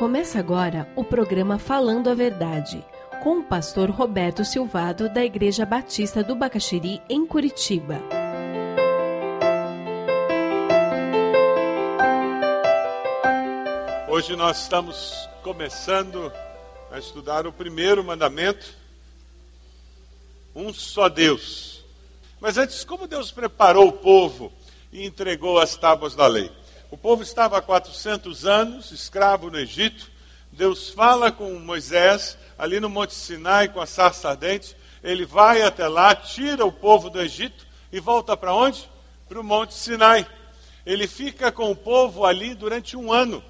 Começa agora o programa Falando a Verdade, com o pastor Roberto Silvado, da Igreja Batista do Bacaxiri, em Curitiba. Hoje nós estamos começando a estudar o primeiro mandamento, um só Deus. Mas antes, como Deus preparou o povo e entregou as tábuas da lei? O povo estava há 400 anos escravo no Egito. Deus fala com Moisés ali no Monte Sinai com a sarça ardente. Ele vai até lá, tira o povo do Egito e volta para onde? Para o Monte Sinai. Ele fica com o povo ali durante um ano.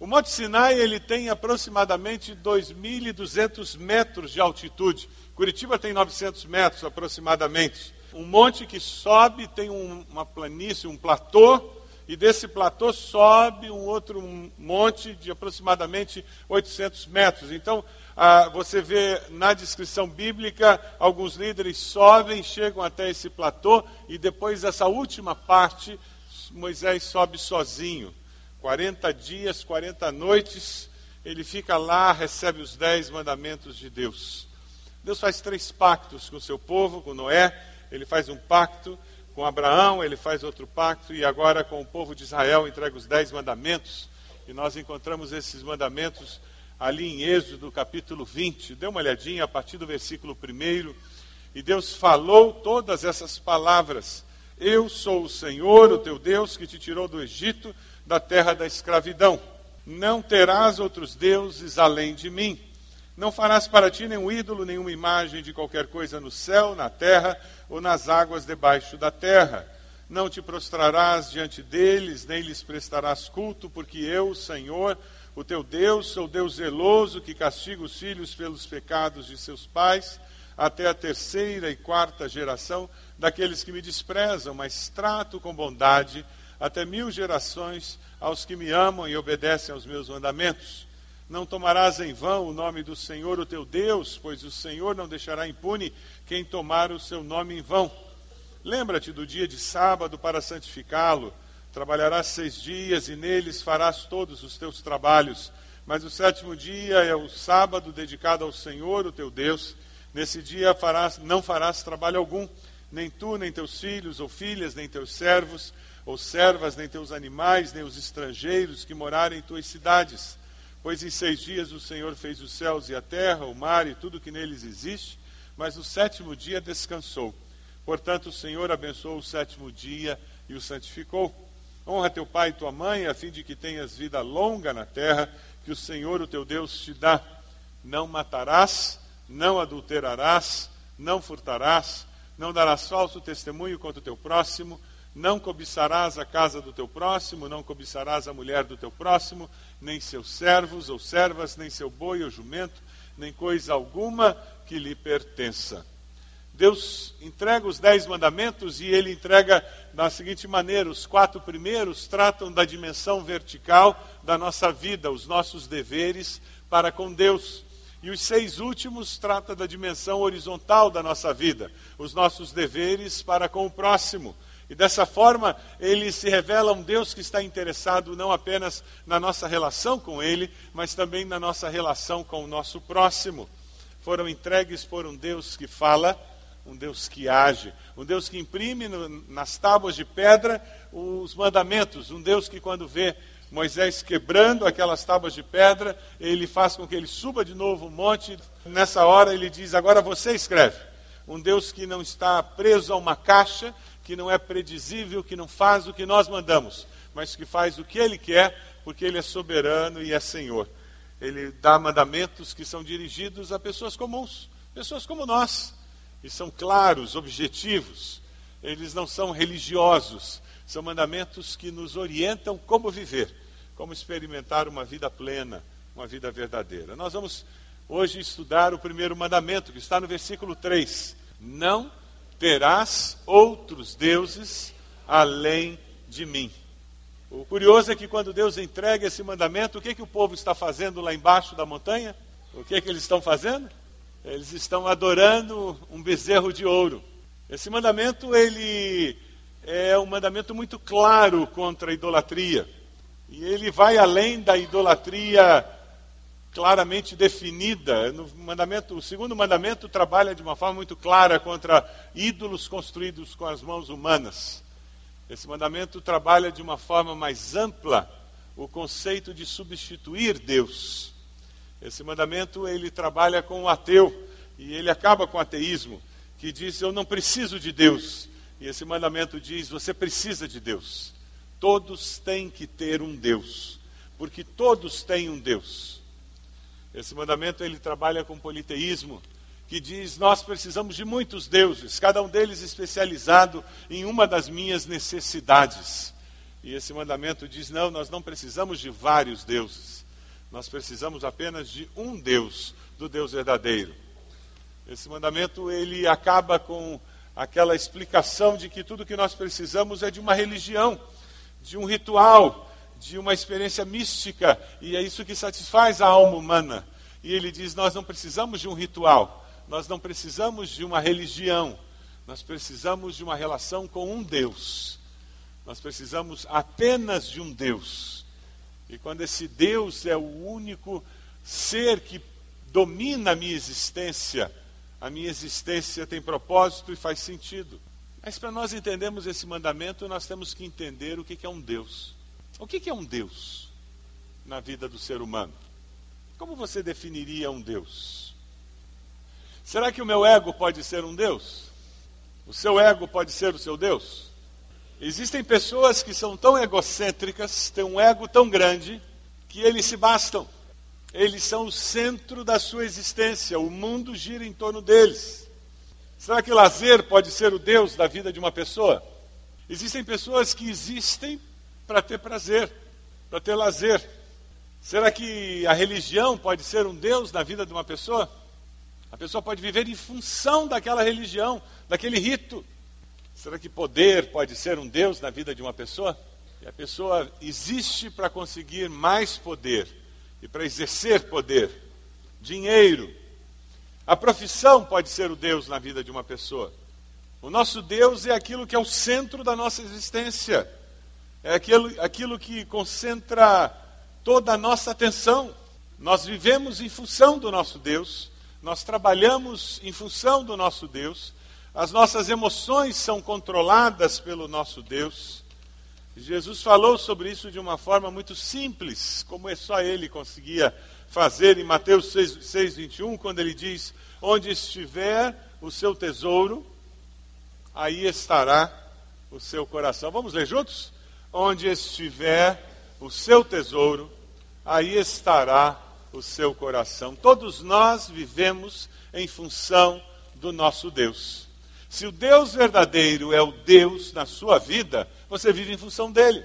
O Monte Sinai ele tem aproximadamente 2.200 metros de altitude. Curitiba tem 900 metros aproximadamente. Um monte que sobe, tem um, uma planície, um platô, e desse platô sobe um outro monte de aproximadamente 800 metros. Então, ah, você vê na descrição bíblica, alguns líderes sobem, chegam até esse platô, e depois dessa última parte, Moisés sobe sozinho. 40 dias, 40 noites, ele fica lá, recebe os dez mandamentos de Deus. Deus faz três pactos com o seu povo, com Noé, ele faz um pacto com Abraão, ele faz outro pacto, e agora com o povo de Israel entrega os dez mandamentos. E nós encontramos esses mandamentos ali em Êxodo, capítulo 20. Dê uma olhadinha a partir do versículo 1. E Deus falou todas essas palavras. Eu sou o Senhor, o teu Deus, que te tirou do Egito, da terra da escravidão. Não terás outros deuses além de mim. Não farás para ti nenhum ídolo, nenhuma imagem de qualquer coisa no céu, na terra ou nas águas debaixo da terra. Não te prostrarás diante deles, nem lhes prestarás culto, porque eu, Senhor, o teu Deus, sou Deus zeloso, que castiga os filhos pelos pecados de seus pais, até a terceira e quarta geração daqueles que me desprezam, mas trato com bondade até mil gerações aos que me amam e obedecem aos meus mandamentos. Não tomarás em vão o nome do Senhor, o teu Deus, pois o Senhor não deixará impune quem tomar o seu nome em vão. Lembra-te do dia de sábado para santificá-lo. Trabalharás seis dias e neles farás todos os teus trabalhos. Mas o sétimo dia é o sábado dedicado ao Senhor, o teu Deus. Nesse dia farás, não farás trabalho algum, nem tu, nem teus filhos ou filhas, nem teus servos ou servas, nem teus animais, nem os estrangeiros que morarem em tuas cidades Pois em seis dias o Senhor fez os céus e a terra, o mar e tudo que neles existe, mas no sétimo dia descansou. Portanto, o Senhor abençoou o sétimo dia e o santificou. Honra teu pai e tua mãe, a fim de que tenhas vida longa na terra, que o Senhor, o teu Deus, te dá. Não matarás, não adulterarás, não furtarás, não darás falso testemunho contra o teu próximo, não cobiçarás a casa do teu próximo, não cobiçarás a mulher do teu próximo, nem seus servos ou servas, nem seu boi ou jumento, nem coisa alguma que lhe pertença. Deus entrega os dez mandamentos e ele entrega da seguinte maneira: os quatro primeiros tratam da dimensão vertical da nossa vida, os nossos deveres para com Deus. E os seis últimos tratam da dimensão horizontal da nossa vida, os nossos deveres para com o próximo. E dessa forma, ele se revela um Deus que está interessado não apenas na nossa relação com ele, mas também na nossa relação com o nosso próximo. Foram entregues por um Deus que fala, um Deus que age, um Deus que imprime no, nas tábuas de pedra os mandamentos, um Deus que, quando vê Moisés quebrando aquelas tábuas de pedra, ele faz com que ele suba de novo o monte. Nessa hora, ele diz: Agora você escreve. Um Deus que não está preso a uma caixa, que não é predizível, que não faz o que nós mandamos, mas que faz o que Ele quer, porque Ele é soberano e é Senhor. Ele dá mandamentos que são dirigidos a pessoas comuns, pessoas como nós, e são claros, objetivos. Eles não são religiosos, são mandamentos que nos orientam como viver, como experimentar uma vida plena, uma vida verdadeira. Nós vamos hoje estudar o primeiro mandamento, que está no versículo 3. Não terás outros deuses além de mim. O curioso é que quando Deus entrega esse mandamento, o que, que o povo está fazendo lá embaixo da montanha? O que, que eles estão fazendo? Eles estão adorando um bezerro de ouro. Esse mandamento ele é um mandamento muito claro contra a idolatria. E ele vai além da idolatria claramente definida. No mandamento, o segundo mandamento trabalha de uma forma muito clara contra ídolos construídos com as mãos humanas. Esse mandamento trabalha de uma forma mais ampla o conceito de substituir Deus. Esse mandamento ele trabalha com o ateu e ele acaba com o ateísmo, que diz eu não preciso de Deus. E esse mandamento diz você precisa de Deus. Todos têm que ter um Deus, porque todos têm um Deus. Esse mandamento ele trabalha com politeísmo, que diz: nós precisamos de muitos deuses, cada um deles especializado em uma das minhas necessidades. E esse mandamento diz: não, nós não precisamos de vários deuses, nós precisamos apenas de um Deus, do Deus verdadeiro. Esse mandamento ele acaba com aquela explicação de que tudo que nós precisamos é de uma religião, de um ritual, de uma experiência mística, e é isso que satisfaz a alma humana. E ele diz: Nós não precisamos de um ritual, nós não precisamos de uma religião, nós precisamos de uma relação com um Deus. Nós precisamos apenas de um Deus. E quando esse Deus é o único ser que domina a minha existência, a minha existência tem propósito e faz sentido. Mas para nós entendermos esse mandamento, nós temos que entender o que é um Deus. O que é um Deus na vida do ser humano? Como você definiria um Deus? Será que o meu ego pode ser um Deus? O seu ego pode ser o seu Deus? Existem pessoas que são tão egocêntricas, têm um ego tão grande, que eles se bastam. Eles são o centro da sua existência, o mundo gira em torno deles. Será que lazer pode ser o Deus da vida de uma pessoa? Existem pessoas que existem para ter prazer, para ter lazer. Será que a religião pode ser um Deus na vida de uma pessoa? A pessoa pode viver em função daquela religião, daquele rito. Será que poder pode ser um Deus na vida de uma pessoa? E a pessoa existe para conseguir mais poder e para exercer poder, dinheiro. A profissão pode ser o Deus na vida de uma pessoa. O nosso Deus é aquilo que é o centro da nossa existência é aquilo, aquilo que concentra toda a nossa atenção. Nós vivemos em função do nosso Deus, nós trabalhamos em função do nosso Deus, as nossas emoções são controladas pelo nosso Deus. Jesus falou sobre isso de uma forma muito simples, como é só ele conseguia fazer em Mateus 6, 6 21, quando ele diz: Onde estiver o seu tesouro, aí estará o seu coração. Vamos ler juntos? Onde estiver o seu tesouro, aí estará o seu coração. Todos nós vivemos em função do nosso Deus. Se o Deus verdadeiro é o Deus na sua vida, você vive em função dele.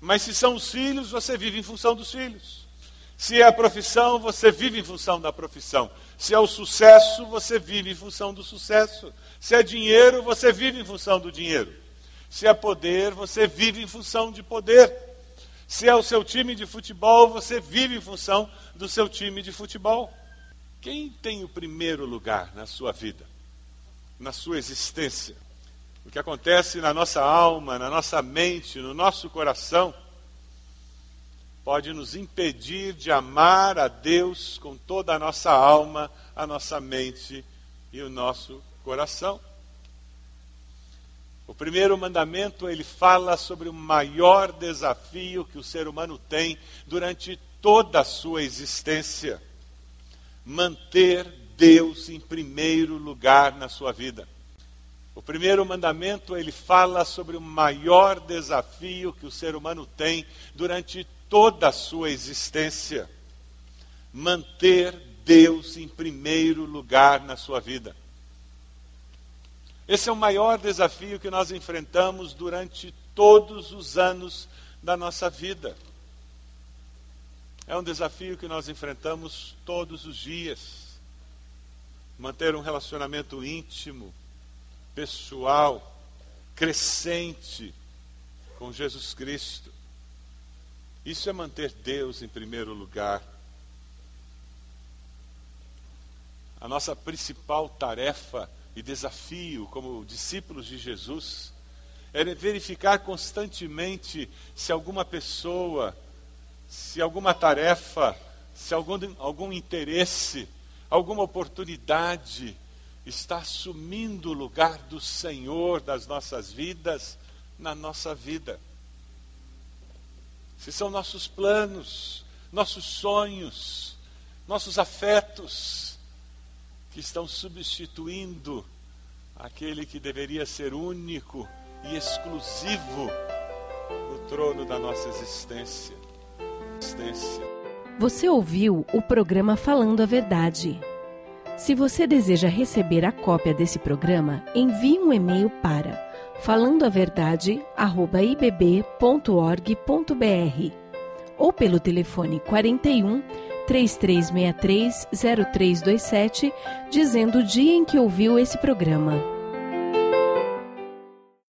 Mas se são os filhos, você vive em função dos filhos. Se é a profissão, você vive em função da profissão. Se é o sucesso, você vive em função do sucesso. Se é dinheiro, você vive em função do dinheiro. Se é poder, você vive em função de poder. Se é o seu time de futebol, você vive em função do seu time de futebol. Quem tem o primeiro lugar na sua vida, na sua existência? O que acontece na nossa alma, na nossa mente, no nosso coração, pode nos impedir de amar a Deus com toda a nossa alma, a nossa mente e o nosso coração. O primeiro mandamento, ele fala sobre o maior desafio que o ser humano tem durante toda a sua existência: manter Deus em primeiro lugar na sua vida. O primeiro mandamento, ele fala sobre o maior desafio que o ser humano tem durante toda a sua existência: manter Deus em primeiro lugar na sua vida. Esse é o maior desafio que nós enfrentamos durante todos os anos da nossa vida. É um desafio que nós enfrentamos todos os dias. Manter um relacionamento íntimo, pessoal, crescente com Jesus Cristo. Isso é manter Deus em primeiro lugar. A nossa principal tarefa e desafio como discípulos de Jesus é verificar constantemente se alguma pessoa se alguma tarefa, se algum, algum interesse, alguma oportunidade está assumindo o lugar do Senhor das nossas vidas na nossa vida. Se são nossos planos, nossos sonhos, nossos afetos que estão substituindo aquele que deveria ser único e exclusivo no trono da nossa existência. existência. Você ouviu o programa Falando a Verdade. Se você deseja receber a cópia desse programa, envie um e-mail para falandoaverdade@ibb.org.br ou pelo telefone 41 3363 0327, dizendo o dia em que ouviu esse programa.